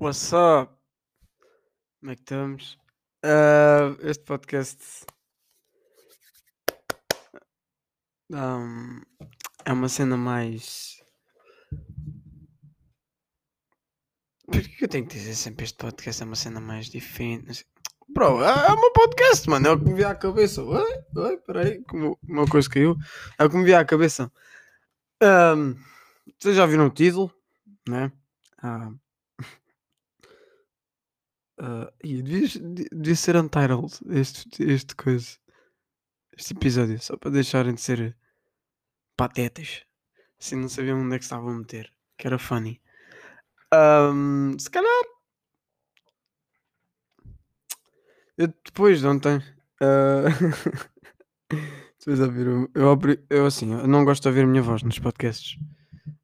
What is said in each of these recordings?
What's up? Como é que estamos? Ah, este podcast um, é uma cena mais. Por que eu tenho que dizer sempre este podcast é uma cena mais diferente? Bro, é é meu podcast, mano. É o que me via à cabeça. Oi, oi, peraí, como uma coisa caiu. É o que me via à cabeça. Um, vocês já viram o título, né? Ah, ah, ih, devias- de- devia ser untitled este, este coisa. Este episódio, só para deixarem de ser patetas. Assim não sabiam onde é que estavam a meter. Que era funny. Ahm, se calhar. Eu depois de ontem. ah, Vocês ouviram? Eu, abri- eu assim, eu não gosto de ouvir a minha voz nos podcasts.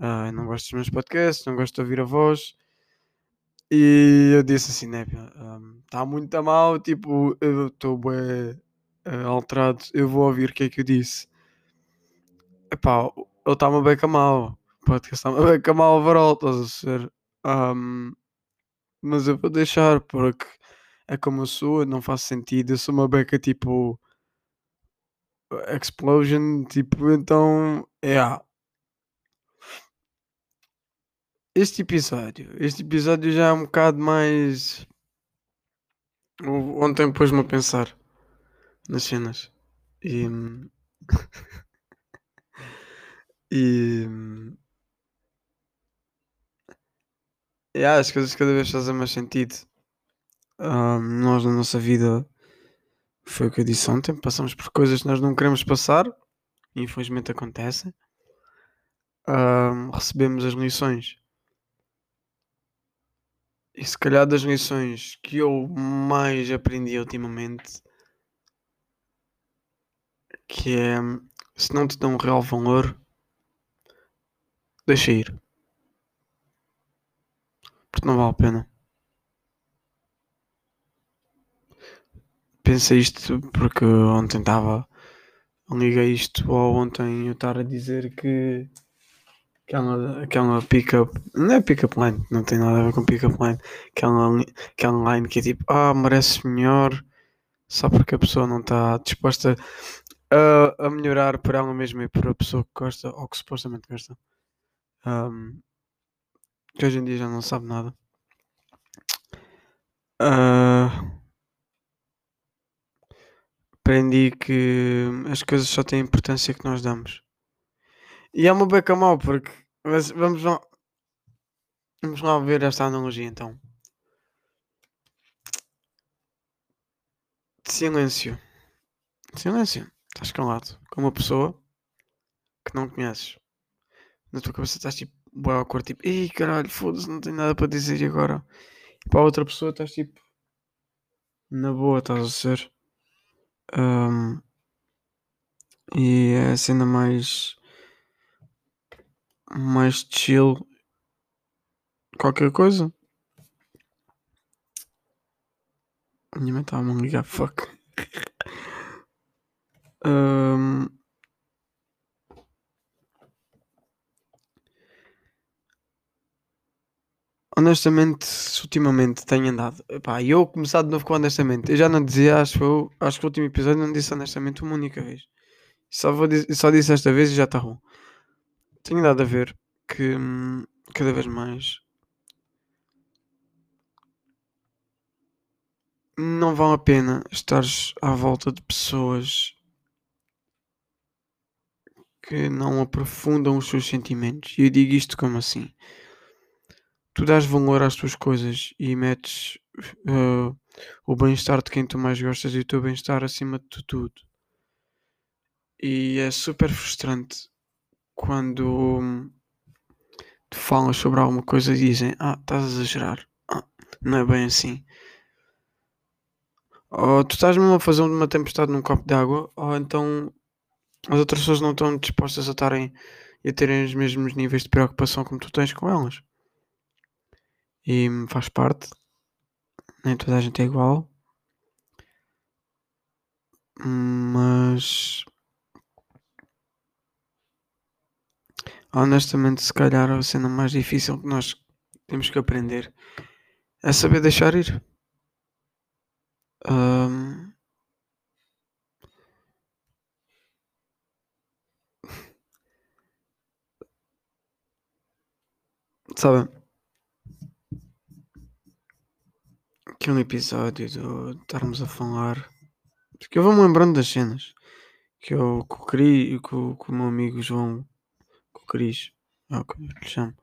Eu não gosto dos meus podcasts, não gosto de ouvir a voz. E eu disse assim, né? Está muito a mal, tipo, eu estou bem alterado, eu vou ouvir o que é que eu disse. Epá, ele está-me bem a mal. O podcast está-me bem a mal overall, estás a ser. Ahm, mas eu vou deixar, porque é como eu sou, não faz sentido. Eu sou uma beca tipo. Explosion, tipo, então. É. Este episódio, este episódio já é um bocado mais. Ontem pôs-me a pensar nas cenas. E. e. e as coisas cada vez fazem mais sentido. Ah, nós, na nossa vida, foi o que eu disse ontem, passamos por coisas que nós não queremos passar, infelizmente acontecem. Ah, recebemos as lições. E se calhar das lições que eu mais aprendi ultimamente, que é se não te dão um real valor, deixa ir. Porque não vale a pena. Pensei isto porque ontem estava. Liguei isto ou ontem eu estar a dizer que aquela, aquela pick-up. Não é pick-up line, não tem nada a ver com pick-up line. Aquela, li- aquela line que é tipo, ah, merece melhor só porque a pessoa não está disposta a, a melhorar por ela mesma e por a pessoa que gosta ou que supostamente gosta. Ahm, que hoje em dia já não sabe nada. Ah, aprendi que as coisas só têm a importância que nós damos. E é uma beca mal, porque mas vamos lá, vamos lá ver esta analogia então. Silêncio. Silêncio. Estás calado com uma pessoa que não conheces. Na tua cabeça estás tipo, boa awkward, tipo, ei caralho, foda-se, não tenho nada para dizer agora. E para a outra pessoa estás tipo, na boa, estás a ser. Ahm, e é a cena mais. Mais chill. Qualquer coisa. Minha mãe estava-me a ligar, fuck. Ahm, honestamente, ultimamente tenho andado. Epá, eu começar de novo com honestamente. Eu já não dizia, acho, eu, acho que o último episódio não disse honestamente uma única vez. Só, vou, só disse esta vez e já está bom. Tenho dado a ver que hum, cada vez mais não vale a pena estares à volta de pessoas que não aprofundam os seus sentimentos. E eu digo isto como assim? Tu dás valor às tuas coisas e metes uh, o bem-estar de quem tu mais gostas e o teu bem-estar acima de tudo. E é super frustrante quando tu falas sobre alguma coisa dizem: Ah, estás a exagerar. Ah, não é bem assim. Ou tu estás mesmo a fazer uma tempestade num copo de água, ou então as outras pessoas não estão dispostas a estarem e a terem os mesmos níveis de preocupação como tu tens com elas. E hum, faz parte. Nem toda a gente é igual. Mas honestamente se calhar a cena mais difícil que nós temos que aprender é saber deixar ir. Um, sabem? Que um episódio do estarmos a falar. Porque eu vou-me lembrando das cenas. Que eu o, Cri, com, com o meu amigo João. Cris. É o que eu lhe chamo.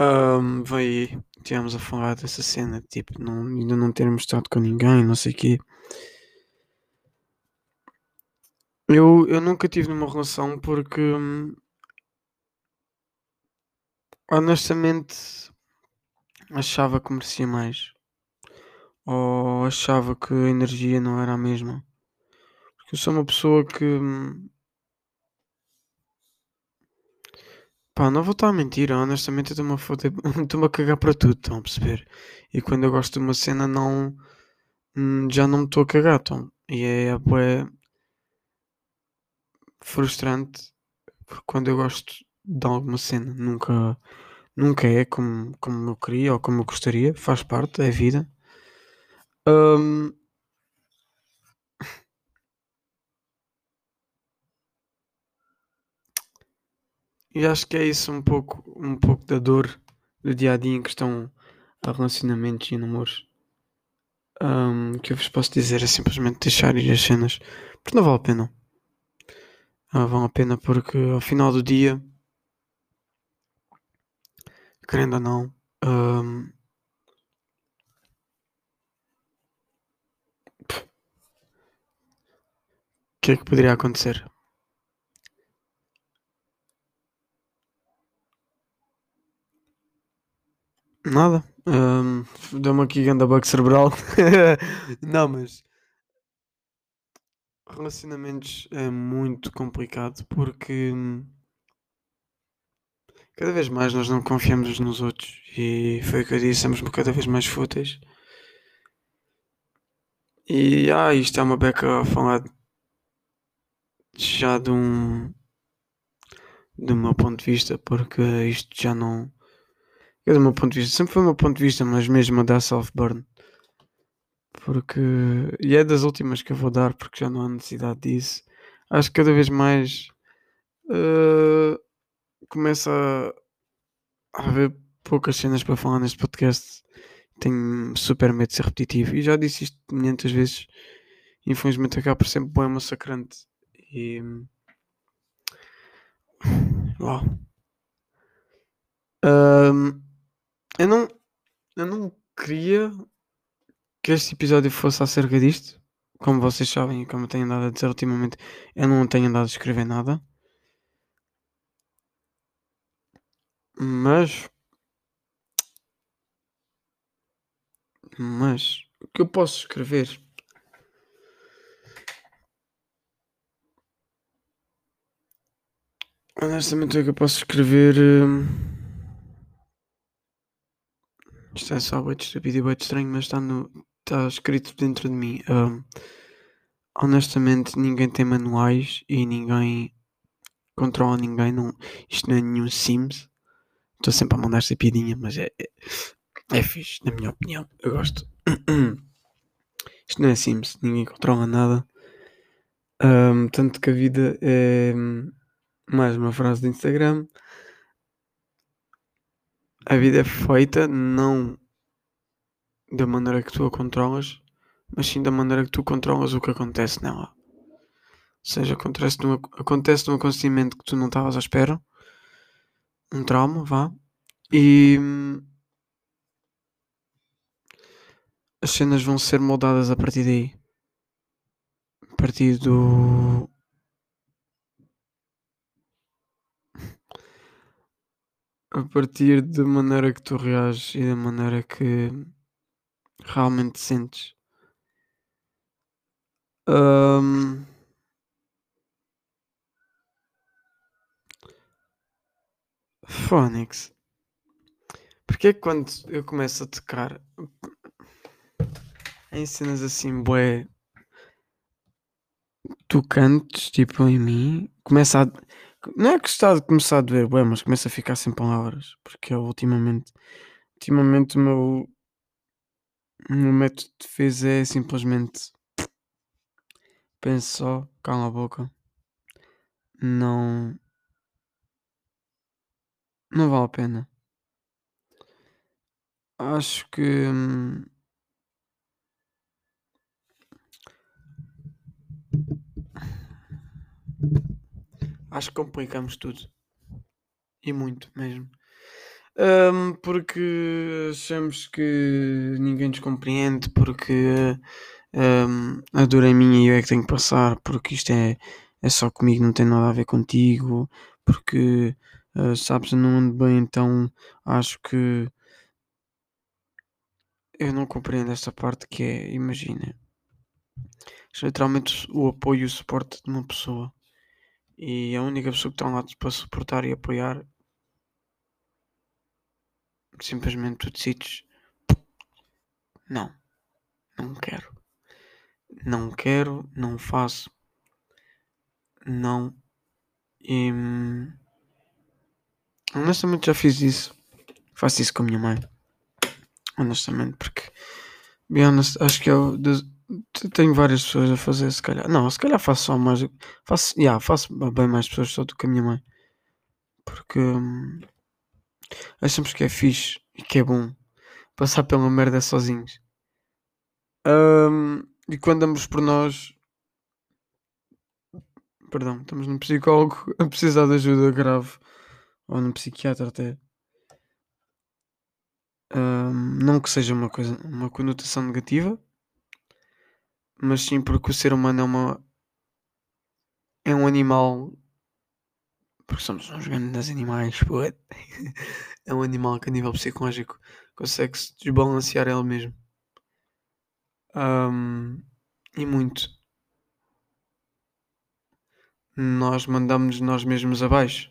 Um, veio aí. Tivemos a falar dessa cena. Tipo, não, ainda não termos estado com ninguém. Não sei o quê. Eu, eu nunca tive numa relação porque. hum, honestamente. Achava que merecia mais. Ou achava que a energia não era a mesma. Porque eu sou uma pessoa que. hum, Pá, não vou estar a mentir, honestamente eu estou-me a foder, estou-me a cagar para tudo, estão a perceber? E quando eu gosto de uma cena não hum, já não me estou a cagar, estão. E é bué frustrante porque quando eu gosto de alguma cena nunca, nunca é como, como eu queria ou como eu gostaria, faz parte, é vida. Hum, e acho que é isso um pouco, um pouco da dor do dia a dia em questão a relacionamentos e namoros. Hum, que eu vos posso dizer é simplesmente deixar ir as cenas, porque não vale a pena. Não vale a pena porque ao final do dia, querendo ou não, hum, o que é que poderia acontecer? Nada. Hum, Deu-me aqui ganda bug cerebral. não, mas relacionamentos é muito complicado porque hum, cada vez mais nós não confiamos uns nos outros e foi o que eu disse, somos cada vez mais fúteis. E ah, isto é uma beca a falar já de um do meu ponto de vista, porque isto já não é do meu ponto de vista, sempre foi o meu ponto de vista, mas mesmo a dar self-burn. Porque. E é das últimas que eu vou dar, porque já não há necessidade disso. Acho que cada vez mais. eh, começa a haver poucas cenas para falar neste podcast. Tenho super medo de ser repetitivo. E já disse isto 500 vezes. Infelizmente acaba por sempre bem massacrante. E. Uau. Ahm, eu não. Eu não queria que este episódio fosse acerca disto. Como vocês sabem e como eu tenho andado a dizer ultimamente, eu não tenho andado a escrever nada. Mas. Mas. O que eu posso escrever? Honestamente, o que eu posso escrever. hum, Isto é só bem estúpido e bem estranho, mas está, no, está escrito dentro de mim. Hum, honestamente, ninguém tem manuais e ninguém controla ninguém. Não, isto não é nenhum Sims. Estou sempre a mandar esta piadinha, mas é, é, é fixe, na minha opinião. Eu gosto. Isto não é Sims, ninguém controla nada. Hum, tanto que a vida é mais uma frase do Instagram. A vida é feita não da maneira que tu a controlas, mas sim da maneira que tu controlas o que acontece nela. Ou seja, acontece num, acontece num acontecimento que tu não estavas à espera, um trauma, vá, e as cenas vão ser moldadas a partir daí. A partir do. A partir da maneira que tu reages e da maneira que realmente sentes. Phonics. Porque é que quando eu começo a tocar em cenas assim, bué, tocantes, tipo em mim, começa a. Não é que está a começar a doer, bué, mas começa a ficar sem palavras. Porque eu ultimamente. Ultimamente o meu. Meu método de defesa é simplesmente penso só, cala a boca. Não. Não vale a pena. Acho que. hum, Acho que complicamos tudo. E muito mesmo. Hum, porque achamos que ninguém nos compreende, porque hum, a dor é minha e eu é que tenho que passar, porque isto é, é só comigo, não tem nada a ver contigo, porque ah, sabes, eu não ando bem, então acho que eu não compreendo esta parte que é, imagina, é literalmente o apoio e o suporte de uma pessoa. E a única pessoa que está lá para suportar e apoiar, simplesmente tu decides, não, não quero. Não quero, não faço, não. E hum, honestamente já fiz isso. Faço isso com a minha mãe. Honestamente, porque be honest, acho que eu te- tenho várias pessoas a fazer, se calhar. Não, se calhar faço só mais. Faço, yeah, faço bem mais pessoas só do que a minha mãe. Porque hum, achamos que é fixe e que é bom passar pela merda sozinhos. Hum, e quando damos por nós, perdão, estamos num psicólogo a precisar de ajuda grave, ou num psiquiatra até. Hum, não que seja uma coisa, uma conotação negativa, mas sim porque o ser humano é uma é um animal porque somos uns grandes animais, é um animal que a nível psicológico consegue se desbalancear ele mesmo. Hum, e muito. Nós mandamos nós mesmos abaixo.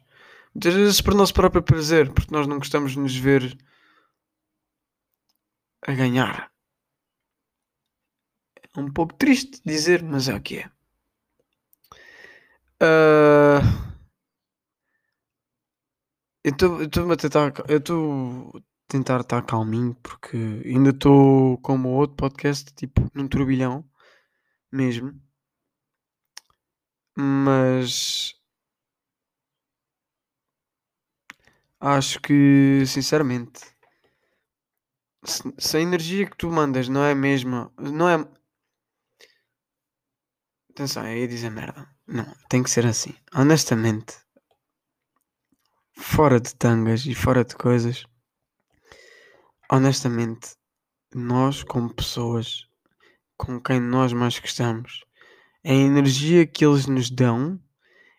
Muitas vezes por nosso próprio prazer, porque nós não gostamos de nos ver a ganhar. É um pouco triste dizer, mas é o que é. Ah, eu estou a tentar. Eu estou tentar estar calminho porque ainda estou como outro podcast, tipo, num turbilhão mesmo. Mas acho que sinceramente se, se a energia que tu mandas não é a mesma, não é. Atenção, eu ia dizer merda. Não, tem que ser assim. Honestamente, fora de tangas e fora de coisas, honestamente, nós como pessoas com quem nós mais gostamos, a energia que eles nos dão,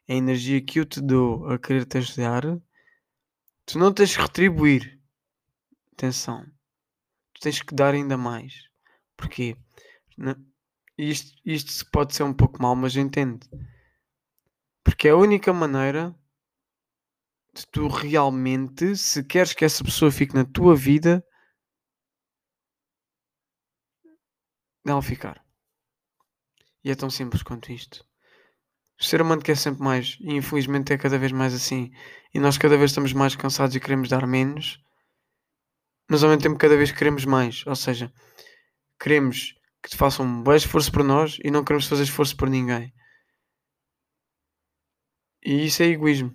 a energia que eu te dou a querer te ajudar, tu não tens que retribuir. Atenção, tu tens que dar ainda mais. Porquê? Isto, isto pode ser um pouco mal, mas entende. Porque é a única maneira de tu realmente, se queres que essa pessoa fique na tua vida, dela ficar. E é tão simples quanto isto. O ser humano quer sempre mais e infelizmente é cada vez mais assim. E nós cada vez estamos mais cansados e queremos dar menos, mas ao mesmo tempo cada vez queremos mais. Ou seja, queremos que façam um bom esforço por nós e não queremos fazer esforço por ninguém. E isso é egoísmo.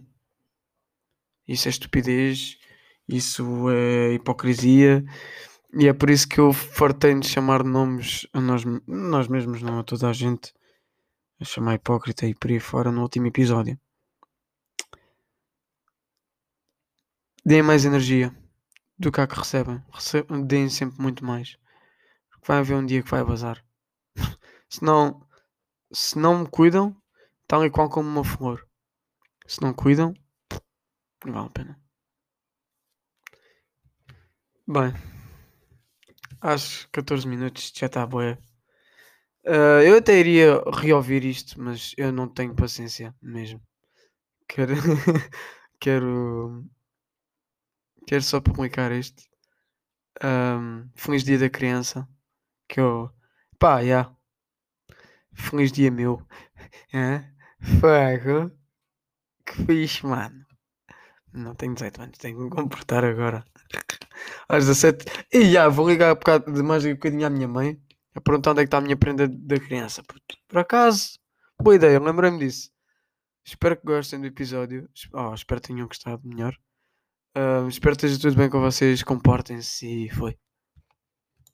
Isso é estupidez. Isso é hipocrisia. E é por isso que eu fartei de chamar nomes a nós, nós mesmos, não a toda a gente. A chamar hipócrita e por aí fora no último episódio. Deem mais energia do que a que recebem. Rece deem sempre muito mais. Porque vai haver um dia que vai bazar. se, não, se não me cuidam, tal e qual como uma flor. Se não cuidam, não vale a pena. Bem, acho que 14 minutos já está boa. Uh, eu até iria reouvir isto, mas eu não tenho paciência mesmo. Quero, quero, quero só publicar isto. Um, feliz dia da criança. Que eu, pá, já. Yeah. Feliz dia meu. É? Fogo. Que fixe, mano. Não tenho 18 anos, tenho que me comportar agora. Às 17. E já, vou ligar um bocado, de mais um bocadinho à minha mãe a perguntar onde é que está a minha prenda da criança. puto. Por acaso, boa ideia, lembrei-me disso. Espero que gostem do episódio. Oh, espero que tenham gostado melhor. Ah, espero que esteja tudo bem com vocês. Comportem-se e foi.